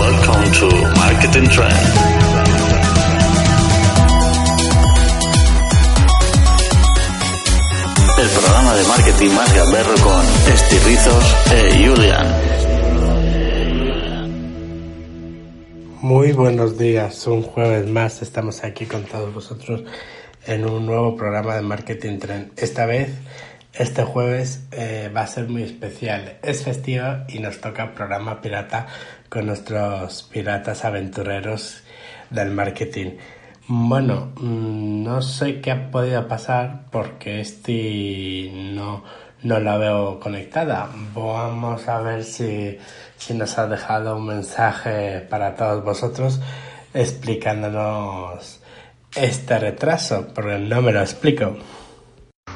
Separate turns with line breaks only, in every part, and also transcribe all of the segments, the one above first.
Welcome to Marketing Trend. El programa de marketing más gamberro con Estirrizos e Julian.
Muy buenos días, un jueves más estamos aquí con todos vosotros en un nuevo programa de Marketing Trend. Esta vez, este jueves eh, va a ser muy especial. Es festivo y nos toca programa pirata con nuestros piratas aventureros del marketing. Bueno, mm, no sé qué ha podido pasar porque este no, no la veo conectada. Vamos a ver si, si nos ha dejado un mensaje para todos vosotros explicándonos este retraso, porque no me lo explico.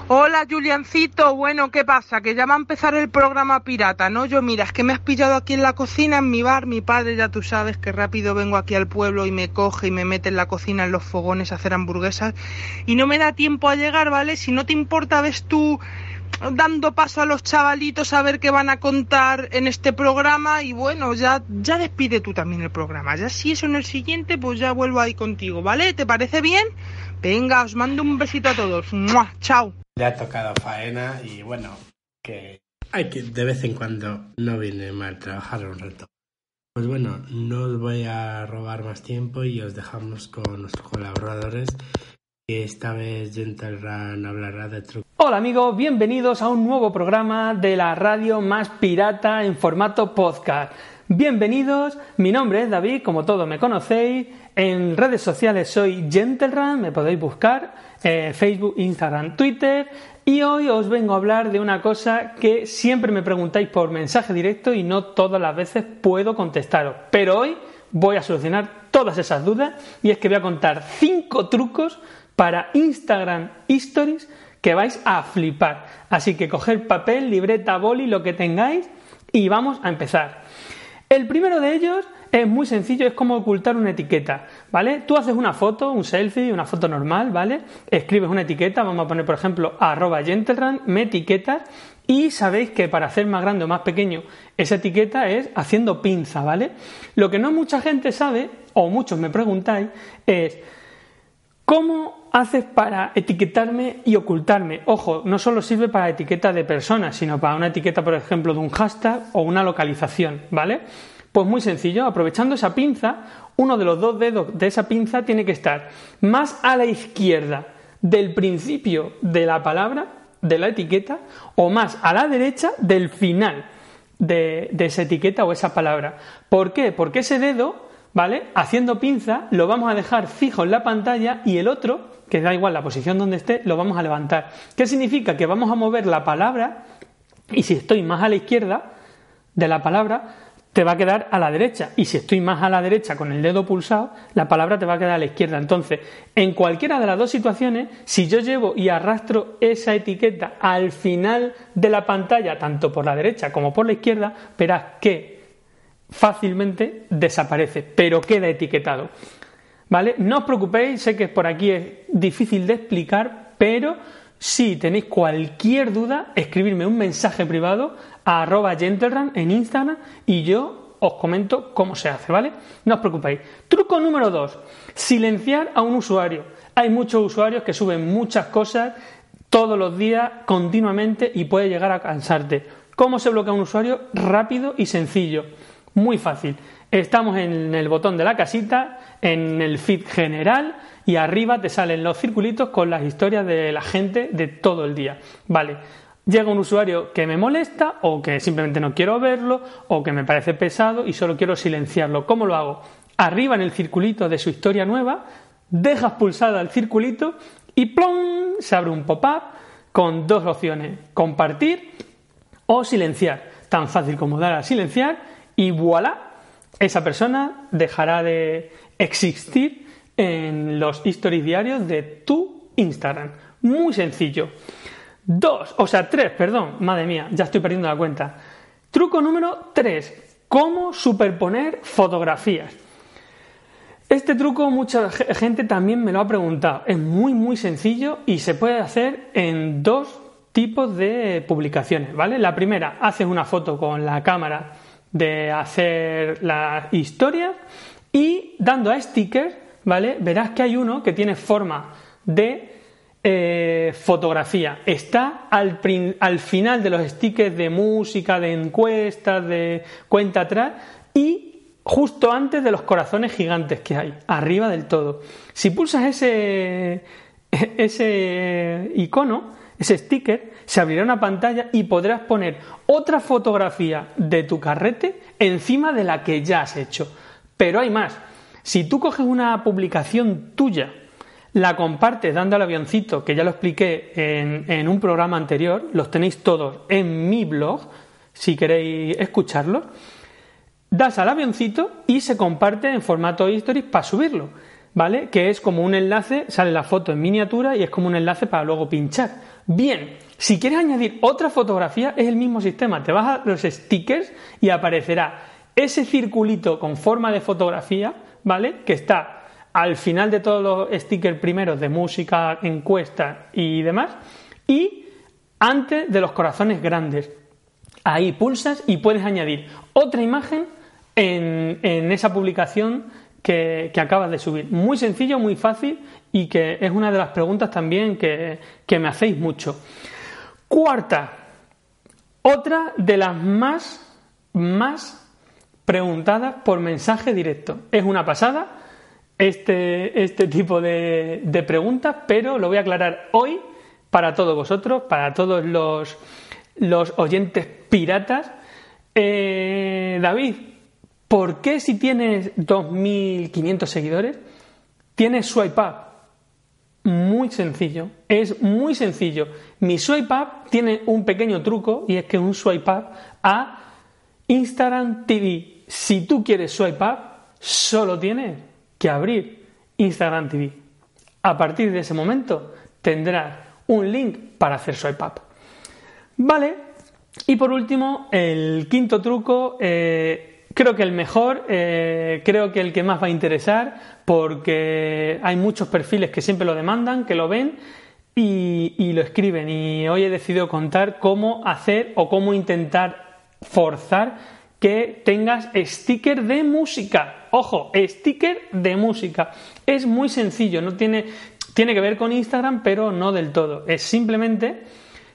Hola Juliancito, bueno, ¿qué pasa? Que ya va a empezar el programa pirata, ¿no? Yo mira, es que me has pillado aquí en la cocina, en mi bar, mi padre ya tú sabes que rápido vengo aquí al pueblo y me coge y me mete en la cocina, en los fogones a hacer hamburguesas y no me da tiempo a llegar, ¿vale? Si no te importa, ves tú dando paso a los chavalitos a ver qué van a contar en este programa y bueno, ya, ya despide tú también el programa. Ya si eso en el siguiente, pues ya vuelvo ahí contigo, ¿vale? ¿Te parece bien? Venga, os mando un besito a todos. ¡Mua! ¡Chao!
Le ha tocado faena y bueno, que hay que de vez en cuando no viene mal trabajar un reto. Pues bueno, no os voy a robar más tiempo y os dejamos con nuestros colaboradores. Que esta vez Gentle Run hablará de trucos.
Hola amigos, bienvenidos a un nuevo programa de la radio más pirata en formato podcast. Bienvenidos, mi nombre es David, como todos me conocéis. En redes sociales soy Gentleman, me podéis buscar, eh, Facebook, Instagram, Twitter. Y hoy os vengo a hablar de una cosa que siempre me preguntáis por mensaje directo y no todas las veces puedo contestaros. Pero hoy voy a solucionar todas esas dudas y es que voy a contar 5 trucos para Instagram Stories que vais a flipar. Así que coger papel, libreta, boli, lo que tengáis y vamos a empezar. El primero de ellos es muy sencillo, es como ocultar una etiqueta, ¿vale? Tú haces una foto, un selfie, una foto normal, ¿vale? Escribes una etiqueta, vamos a poner por ejemplo arroba gentleman, me etiquetas y sabéis que para hacer más grande o más pequeño esa etiqueta es haciendo pinza, ¿vale? Lo que no mucha gente sabe, o muchos me preguntáis, es ¿Cómo haces para etiquetarme y ocultarme? Ojo, no solo sirve para etiqueta de personas, sino para una etiqueta, por ejemplo, de un hashtag o una localización, ¿vale? Pues muy sencillo, aprovechando esa pinza, uno de los dos dedos de esa pinza tiene que estar más a la izquierda del principio de la palabra, de la etiqueta, o más a la derecha del final de, de esa etiqueta o esa palabra. ¿Por qué? Porque ese dedo ¿vale? Haciendo pinza lo vamos a dejar fijo en la pantalla y el otro, que da igual la posición donde esté, lo vamos a levantar. ¿Qué significa? Que vamos a mover la palabra y si estoy más a la izquierda de la palabra, te va a quedar a la derecha. Y si estoy más a la derecha con el dedo pulsado, la palabra te va a quedar a la izquierda. Entonces, en cualquiera de las dos situaciones, si yo llevo y arrastro esa etiqueta al final de la pantalla, tanto por la derecha como por la izquierda, verás que fácilmente desaparece, pero queda etiquetado. ¿Vale? No os preocupéis, sé que por aquí es difícil de explicar, pero si tenéis cualquier duda, escribirme un mensaje privado a arroba gentleman en Instagram y yo os comento cómo se hace, ¿vale? No os preocupéis. Truco número 2. Silenciar a un usuario. Hay muchos usuarios que suben muchas cosas todos los días, continuamente, y puede llegar a cansarte. ¿Cómo se bloquea un usuario? Rápido y sencillo. Muy fácil. Estamos en el botón de la casita, en el feed general y arriba te salen los circulitos con las historias de la gente de todo el día. Vale. Llega un usuario que me molesta o que simplemente no quiero verlo o que me parece pesado y solo quiero silenciarlo. ¿Cómo lo hago? Arriba en el circulito de su historia nueva, dejas pulsada el circulito y ¡plum! se abre un pop-up con dos opciones, compartir o silenciar. tan fácil como dar a silenciar y voilà, esa persona dejará de existir en los stories diarios de tu Instagram. Muy sencillo. Dos, o sea, tres, perdón, madre mía, ya estoy perdiendo la cuenta. Truco número tres, cómo superponer fotografías. Este truco mucha gente también me lo ha preguntado. Es muy muy sencillo y se puede hacer en dos tipos de publicaciones, ¿vale? La primera, haces una foto con la cámara de hacer la historia y dando a stickers, ¿vale? Verás que hay uno que tiene forma de eh, fotografía. Está al, al, final de los stickers de música, de encuestas, de cuenta atrás y justo antes de los corazones gigantes que hay, arriba del todo. Si pulsas ese, ese icono, ese sticker, se abrirá una pantalla y podrás poner otra fotografía de tu carrete encima de la que ya has hecho. Pero hay más. Si tú coges una publicación tuya, la compartes dando al avioncito, que ya lo expliqué en, un programa anterior, los tenéis todos en mi blog, si queréis escucharlo, das al avioncito y se comparte en formato stories para subirlo, ¿vale? Que es como un enlace, sale la foto en miniatura y es como un enlace para luego pinchar. Bien, si quieres añadir otra fotografía, es el mismo sistema. Te vas a los stickers y aparecerá ese circulito con forma de fotografía, ¿vale? Que está al final de todos los stickers primeros de música, encuesta y demás, y antes de los corazones grandes. Ahí pulsas y puedes añadir otra imagen en, esa publicación que, acabas de subir. Muy sencillo, muy fácil y que es una de las preguntas también que, me hacéis mucho. Cuarta, otra de las más, más preguntadas por mensaje directo. Es una pasada este, este tipo de, de, preguntas, pero lo voy a aclarar hoy para todos vosotros, para todos los, los oyentes piratas. Eh, David, ¿Por qué si tienes 2.500 seguidores, tienes swipe up? Muy sencillo, es muy sencillo. Mi swipe up tiene un pequeño truco y es que un swipe up a Instagram TV. Si tú quieres swipe up, solo tienes que abrir Instagram TV. A partir de ese momento tendrás un link para hacer swipe up. Vale, y por último, el quinto truco eh, Creo que el mejor, eh, creo que el que más va a interesar, porque hay muchos perfiles que siempre lo demandan, que lo ven y, lo escriben. Y hoy he decidido contar cómo hacer o cómo intentar forzar que tengas sticker de música. Ojo, sticker de música. Es muy sencillo, no tiene, tiene que ver con Instagram, pero no del todo. Es simplemente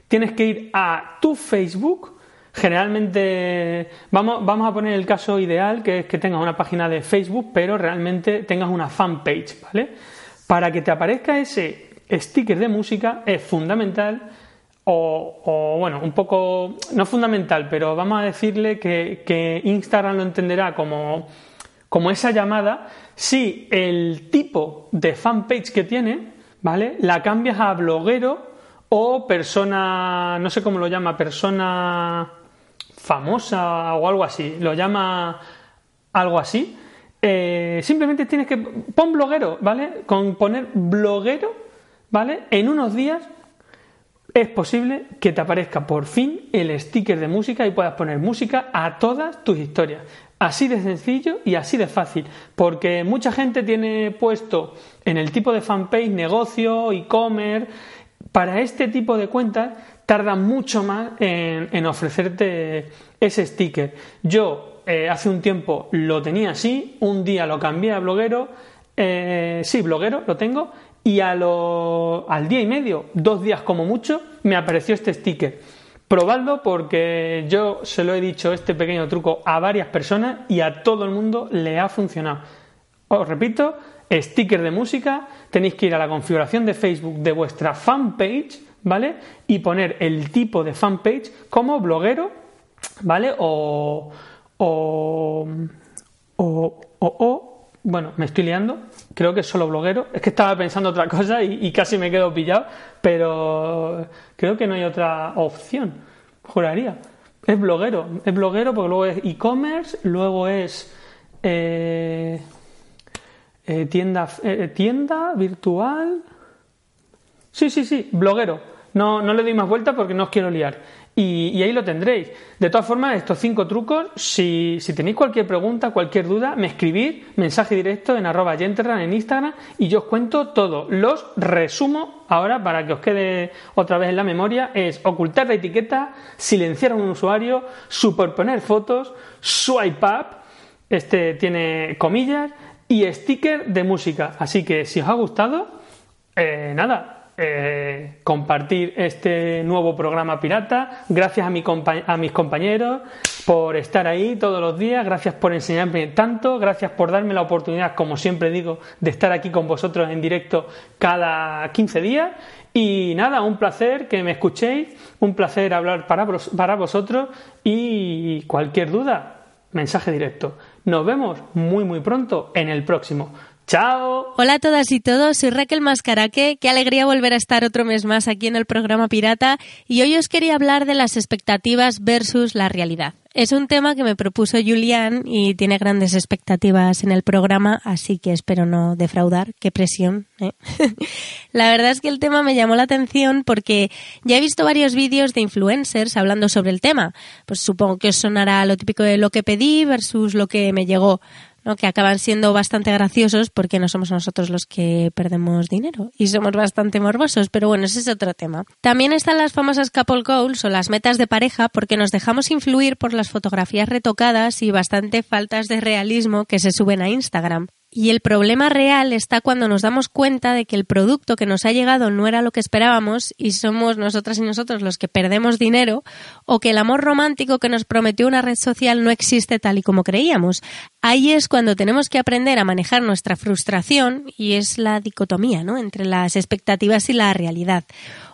tienes que ir a tu Facebook Generalmente, vamos, vamos a poner el caso ideal, que es que tengas una página de Facebook, pero realmente tengas una fanpage, ¿vale? Para que te aparezca ese sticker de música es fundamental, o, bueno, un poco, no fundamental, pero vamos a decirle que, que Instagram lo entenderá como, como esa llamada si el tipo de fanpage que tiene, ¿vale? La cambias a bloguero o persona, no sé cómo lo llama, persona famosa o algo así, lo llama algo así, eh, simplemente tienes que pon bloguero, ¿vale? Con poner bloguero, ¿vale? En unos días es posible que te aparezca por fin el sticker de música y puedas poner música a todas tus historias. Así de sencillo y así de fácil, porque mucha gente tiene puesto en el tipo de fanpage negocio, e-commerce, para este tipo de cuentas tarda mucho más en, ofrecerte ese sticker. Yo eh, hace un tiempo lo tenía así, un día lo cambié a bloguero, eh, sí, bloguero, lo tengo, y a al día y medio, dos días como mucho, me apareció este sticker. Probadlo porque yo se lo he dicho este pequeño truco a varias personas y a todo el mundo le ha funcionado. Os repito, sticker de música, tenéis que ir a la configuración de Facebook de vuestra fanpage ¿vale? Y poner el tipo de fanpage como bloguero, ¿vale? O, o, o, o, bueno, me estoy liando, creo que es solo bloguero, es que estaba pensando otra cosa y, casi me quedo pillado, pero creo que no hay otra opción, juraría. Es bloguero, es bloguero porque luego es e-commerce, luego es eh, eh, tienda, eh, tienda virtual. Sí, sí, sí, bloguero. No, no le doy más vueltas porque no os quiero liar. Y, ahí lo tendréis. De todas formas, estos cinco trucos, si, si, tenéis cualquier pregunta, cualquier duda, me escribís mensaje directo en arroba en Instagram y yo os cuento todo. Los resumo ahora para que os quede otra vez en la memoria. Es ocultar la etiqueta, silenciar a un usuario, superponer fotos, swipe up, este tiene comillas, y sticker de música. Así que si os ha gustado, eh, nada, eh, compartir este nuevo programa pirata. Gracias a, a mis compañeros por estar ahí todos los días. Gracias por enseñarme tanto. Gracias por darme la oportunidad, como siempre digo, de estar aquí con vosotros en directo cada 15 días. Y nada, un placer que me escuchéis, un placer hablar para, para vosotros y cualquier duda, mensaje directo. Nos vemos muy muy pronto en el próximo. ¡Chao!
Hola a todas y todos, soy Raquel Mascaraque. Qué alegría volver a estar otro mes más aquí en el programa Pirata. Y hoy os quería hablar de las expectativas versus la realidad. Es un tema que me propuso Julián y tiene grandes expectativas en el programa, así que espero no defraudar. Qué presión. ¿eh? la verdad es que el tema me llamó la atención porque ya he visto varios vídeos de influencers hablando sobre el tema. Pues supongo que os sonará lo típico de lo que pedí versus lo que me llegó que acaban siendo bastante graciosos porque no somos nosotros los que perdemos dinero y somos bastante morbosos, pero bueno, ese es otro tema. También están las famosas couple goals o las metas de pareja porque nos dejamos influir por las fotografías retocadas y bastante faltas de realismo que se suben a Instagram. Y el problema real está cuando nos damos cuenta de que el producto que nos ha llegado no era lo que esperábamos y somos nosotras y nosotros los que perdemos dinero o que el amor romántico que nos prometió una red social no existe tal y como creíamos. Ahí es cuando tenemos que aprender a manejar nuestra frustración y es la dicotomía ¿no? entre las expectativas y la realidad.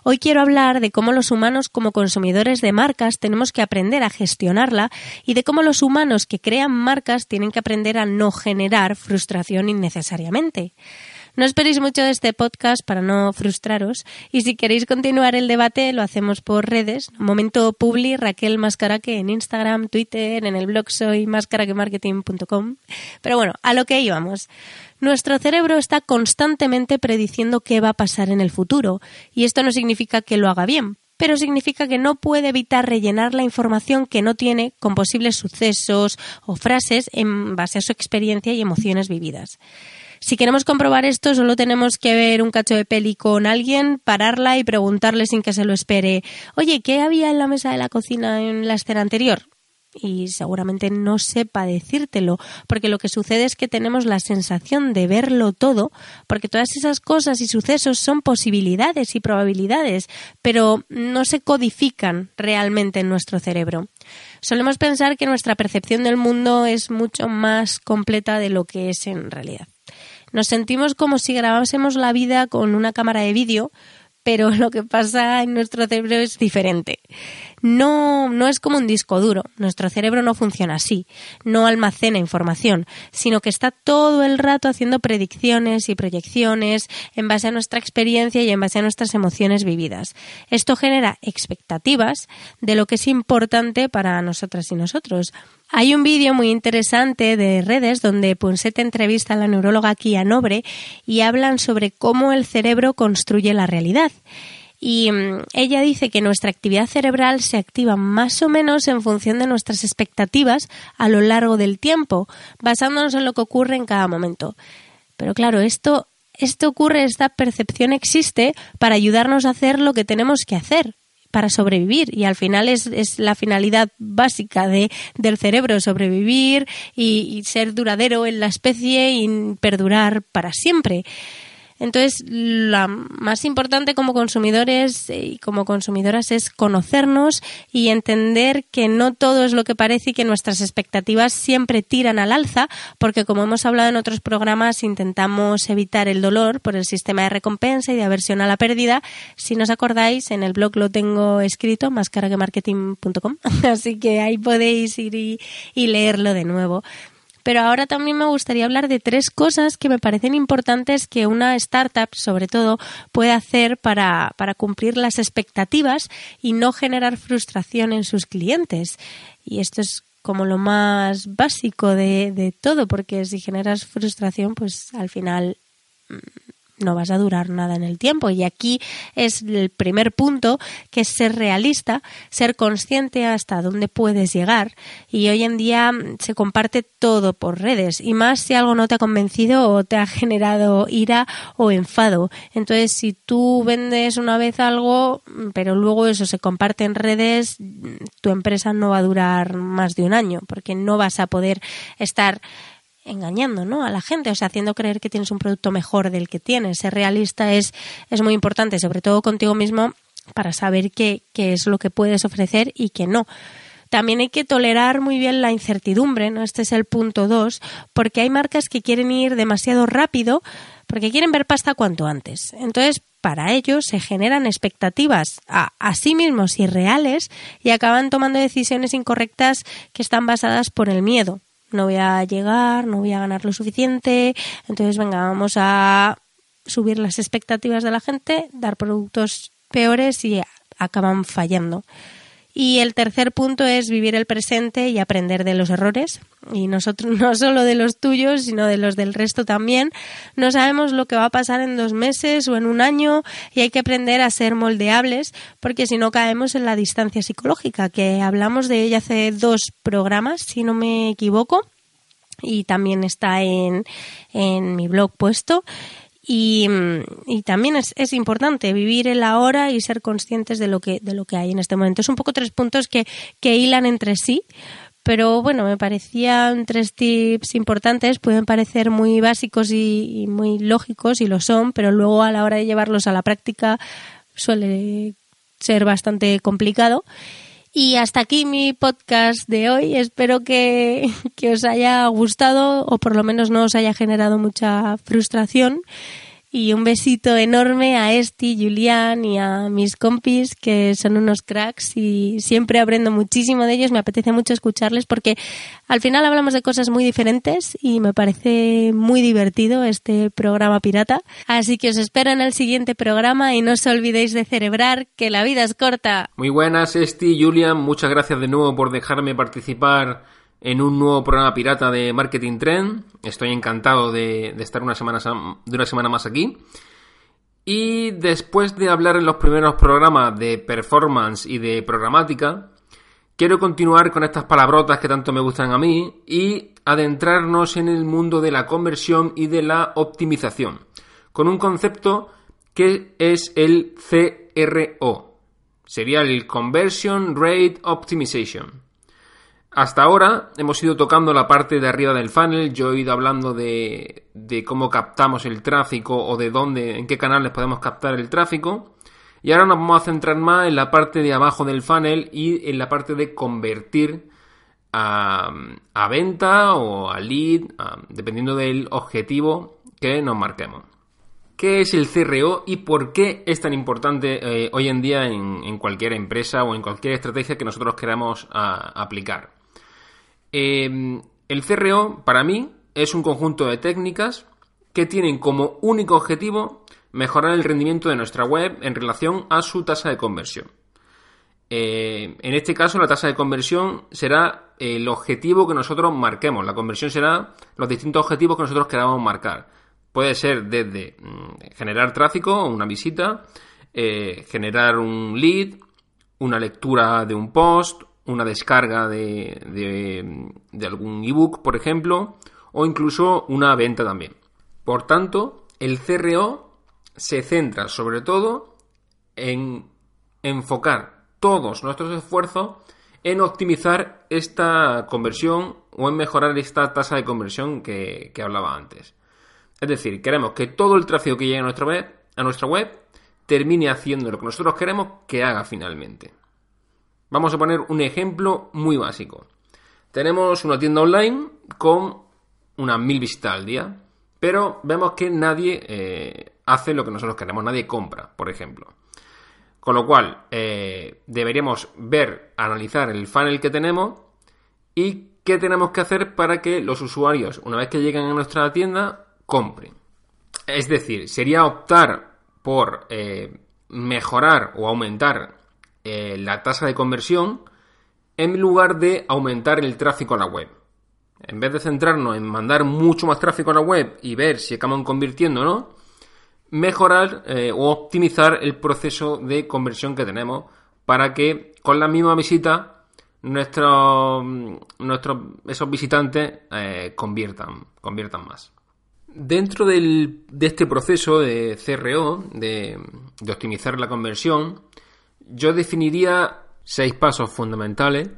Hoy quiero hablar de cómo los humanos como consumidores de marcas tenemos que aprender a gestionarla y de cómo los humanos que crean marcas tienen que aprender a no generar frustración innecesariamente. No esperéis mucho de este podcast para no frustraros y si queréis continuar el debate lo hacemos por redes. Momento Publi Raquel Mascaraque en Instagram, Twitter, en el blog soy mascaraquemarketing.com. Pero bueno, a lo que íbamos. Nuestro cerebro está constantemente prediciendo qué va a pasar en el futuro, y esto no significa que lo haga bien, pero significa que no puede evitar rellenar la información que no tiene con posibles sucesos o frases en base a su experiencia y emociones vividas. Si queremos comprobar esto, solo tenemos que ver un cacho de peli con alguien, pararla y preguntarle sin que se lo espere, oye, ¿qué había en la mesa de la cocina en la escena anterior? y seguramente no sepa decírtelo, porque lo que sucede es que tenemos la sensación de verlo todo, porque todas esas cosas y sucesos son posibilidades y probabilidades, pero no se codifican realmente en nuestro cerebro. Solemos pensar que nuestra percepción del mundo es mucho más completa de lo que es en realidad. Nos sentimos como si grabásemos la vida con una cámara de vídeo, pero lo que pasa en nuestro cerebro es diferente no, no es como un disco duro. Nuestro cerebro no funciona así. No almacena información, sino que está todo el rato haciendo predicciones y proyecciones en base a nuestra experiencia y en base a nuestras emociones vividas. Esto genera expectativas de lo que es importante para nosotras y nosotros. Hay un vídeo muy interesante de redes donde Punset entrevista a la neuróloga Kia Nobre y hablan sobre cómo el cerebro construye la realidad y mm, ella dice que nuestra actividad cerebral se activa más o menos en función de nuestras expectativas a lo largo del tiempo, basándonos en lo que ocurre en cada momento. Pero claro, esto, esto ocurre, esta percepción existe para ayudarnos a hacer lo que tenemos que hacer, para sobrevivir y al final es, es la finalidad básica de, del cerebro, sobrevivir y, y, ser duradero en la especie y perdurar para siempre. Entonces, lo más importante como consumidores eh, y como consumidoras es conocernos y entender que no todo es lo que parece y que nuestras expectativas siempre tiran al alza, porque como hemos hablado en otros programas, intentamos evitar el dolor por el sistema de recompensa y de aversión a la pérdida. Si no os acordáis, en el blog lo tengo escrito, mascaraquemarketing.com, así que ahí podéis ir y leerlo de nuevo. Pero ahora también me gustaría hablar de tres cosas que me parecen importantes que una startup, sobre todo, puede hacer para, para cumplir las expectativas y no generar frustración en sus clientes. Y esto es como lo más básico de, de todo, porque si generas frustración, pues al final mm, no vas a durar nada en el tiempo. Y aquí es el primer punto, que es ser realista, ser consciente hasta dónde puedes llegar. Y hoy en día mm, se comparte todo por redes, y más si algo no te ha convencido o te ha generado ira o enfado. Entonces, si tú vendes una vez algo, mm, pero luego eso se comparte en redes, mm, tu empresa no va a durar más de un año, porque no vas a poder estar engañando ¿no? a la gente, o sea, haciendo creer que tienes un producto mejor del que tienes. Ser realista es, es muy importante, sobre todo contigo mismo, para saber qué, qué es lo que puedes ofrecer y qué no. También hay que tolerar muy bien la incertidumbre, ¿no? Este es el punto dos, porque hay marcas que quieren ir demasiado rápido porque quieren ver pasta cuanto antes. Entonces, para ellos se generan expectativas a, a, sí mismos irreales y acaban tomando decisiones incorrectas que están basadas por el miedo no voy a llegar, no voy a ganar lo suficiente, entonces venga, vamos a subir las expectativas de la gente, dar productos peores y acaban fallando. Y el tercer punto es vivir el presente y aprender de los errores. Y nosotros, no solo de los tuyos, sino de los del resto también. No sabemos lo que va a pasar en dos meses o en un año y hay que aprender a ser moldeables porque si no caemos en la distancia psicológica, que hablamos de ella hace dos programas, si no me equivoco. Y también está en, en mi blog puesto. Y, y, también es, es, importante vivir el ahora y ser conscientes de lo que de lo que hay en este momento. Es un poco tres puntos que, que hilan entre sí, pero bueno, me parecían tres tips importantes, pueden parecer muy básicos y, y muy lógicos y lo son, pero luego a la hora de llevarlos a la práctica suele ser bastante complicado. Y hasta aquí mi podcast de hoy. Espero que, que, os haya gustado o por lo menos no os haya generado mucha frustración. Y un besito enorme a Esti, Julián y a mis compis que son unos cracks y siempre aprendo muchísimo de ellos. Me apetece mucho escucharles porque al final hablamos de cosas muy diferentes y me parece muy divertido este programa pirata. Así que os espero en el siguiente programa y no os olvidéis de celebrar que la vida es corta.
Muy buenas, Esti, Julián. Muchas gracias de nuevo por dejarme participar en un nuevo programa pirata de Marketing Trend. Estoy encantado de, estar una semana, de una semana más aquí. Y después de hablar en los primeros programas de performance y de programática, quiero continuar con estas palabrotas que tanto me gustan a mí y adentrarnos en el mundo de la conversión y de la optimización, con un concepto que es el CRO. Sería el Conversion Rate Optimization. Hasta ahora hemos ido tocando la parte de arriba del funnel, yo he ido hablando de, cómo captamos el tráfico o de dónde, en qué canales podemos captar el tráfico. Y ahora nos vamos a centrar más en la parte de abajo del funnel y en la parte de convertir a, venta o a lead, dependiendo del objetivo que nos marquemos. ¿Qué es el CRO y por qué es tan importante eh, hoy en día en, cualquier empresa o en cualquier estrategia que nosotros queramos aplicar? Eh, el CRO, para mí, es un conjunto de técnicas que tienen como único objetivo mejorar el rendimiento de nuestra web en relación a su tasa de conversión. Eh, en este caso, la tasa de conversión será el objetivo que nosotros marquemos. La conversión será los distintos objetivos que nosotros queramos marcar. Puede ser desde mm, generar tráfico, una visita, eh, generar un lead, una lectura de un post, una descarga de, de, algún ebook, por ejemplo, o incluso una venta también. Por tanto, el CRO se centra sobre todo en enfocar todos nuestros esfuerzos en optimizar esta conversión o en mejorar esta tasa de conversión que, que hablaba antes. Es decir, queremos que todo el tráfico que llegue a nuestra web, a nuestra web termine haciendo lo que nosotros queremos que haga finalmente. Vamos a poner un ejemplo muy básico. Tenemos una tienda online con unas mil visitas al día, pero vemos que nadie eh, hace lo que nosotros queremos, nadie compra, por ejemplo. Con lo cual, eh, deberíamos ver, analizar el funnel que tenemos y qué tenemos que hacer para que los usuarios, una vez que lleguen a nuestra tienda, compren. Es decir, sería optar por eh, mejorar o aumentar eh, la tasa de conversión en lugar de aumentar el tráfico a la web. En vez de centrarnos en mandar mucho más tráfico a la web y ver si acaban convirtiendo o no, mejorar eh, o optimizar el proceso de conversión que tenemos para que con la misma visita nuestros, nuestros esos visitantes eh, conviertan, conviertan más. Dentro de este proceso de CRO, de, de optimizar la conversión, yo definiría seis pasos fundamentales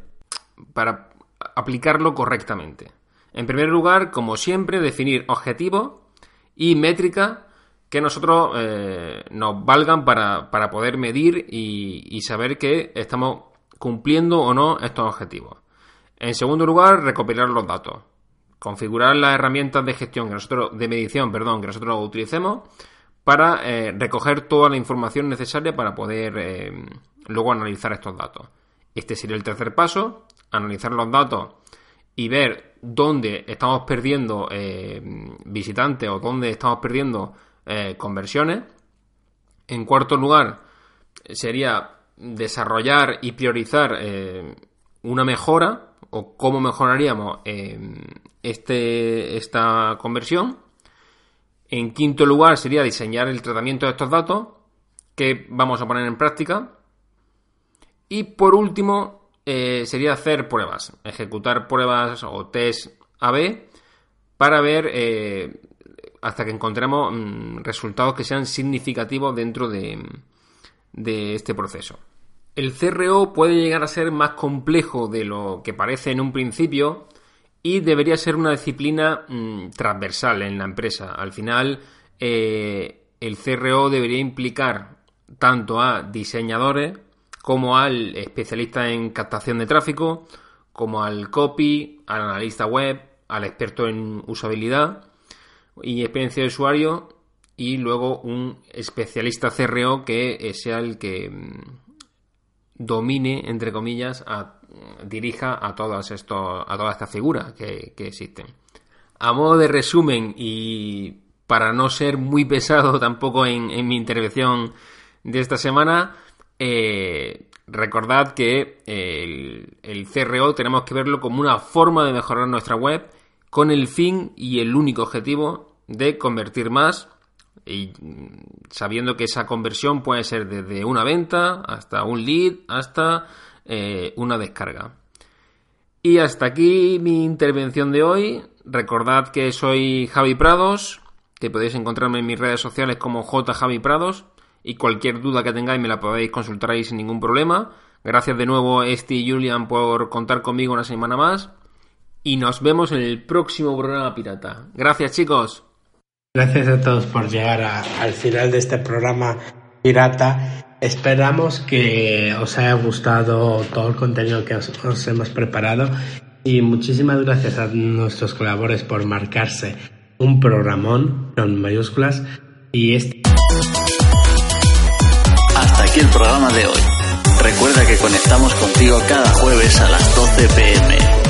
para aplicarlo correctamente. En primer lugar, como siempre, definir objetivos y métricas que nosotros eh, nos valgan para, poder medir y, saber que estamos cumpliendo o no estos objetivos. En segundo lugar, recopilar los datos. Configurar las herramientas de gestión que nosotros, de medición, perdón, que nosotros utilicemos para eh, recoger toda la información necesaria para poder eh, luego analizar estos datos. Este sería el tercer paso, analizar los datos y ver dónde estamos perdiendo visitantes o dónde estamos perdiendo eh, conversiones. En cuarto lugar, sería desarrollar y priorizar eh, una mejora o cómo mejoraríamos eh, este, esta conversión. En quinto lugar, sería diseñar el tratamiento de estos datos que vamos a poner en práctica. Y por último, sería hacer pruebas, ejecutar pruebas o test AB para ver hasta que encontremos mm, resultados que sean significativos dentro de, este proceso. El CRO puede llegar a ser más complejo de lo que parece en un principio y debería ser una disciplina mm, transversal en la empresa. Al final, eh, el CRO debería implicar tanto a diseñadores como al especialista en captación de tráfico, como al copy, al analista web, al experto en usabilidad y experiencia de usuario y luego un especialista CRO que eh, sea el que mm, domine, entre comillas, dirija a todas, estos, a todas estas figuras que, existen. A modo de resumen y para no ser muy pesado tampoco en, mi intervención de esta semana, eh, recordad que el, el, CRO tenemos que verlo como una forma de mejorar nuestra web con el fin y el único objetivo de convertir más y sabiendo que esa conversión puede ser desde una venta hasta un lead hasta eh, una descarga. Y hasta aquí mi intervención de hoy. Recordad que soy Javi Prados, que podéis encontrarme en mis redes sociales como J Javi Prados y cualquier duda que tengáis me la podéis consultar ahí sin ningún problema. Gracias de nuevo Esti y Julian por contar conmigo una semana más y nos vemos en el próximo programa pirata. Gracias chicos.
Gracias a todos por llegar al final de este programa pirata. Esperamos que os haya gustado todo el contenido que os, hemos preparado y muchísimas gracias a nuestros colaboradores por marcarse un programón con mayúsculas y este...
Hasta aquí el programa de hoy. Recuerda que conectamos contigo cada jueves a las 12 pm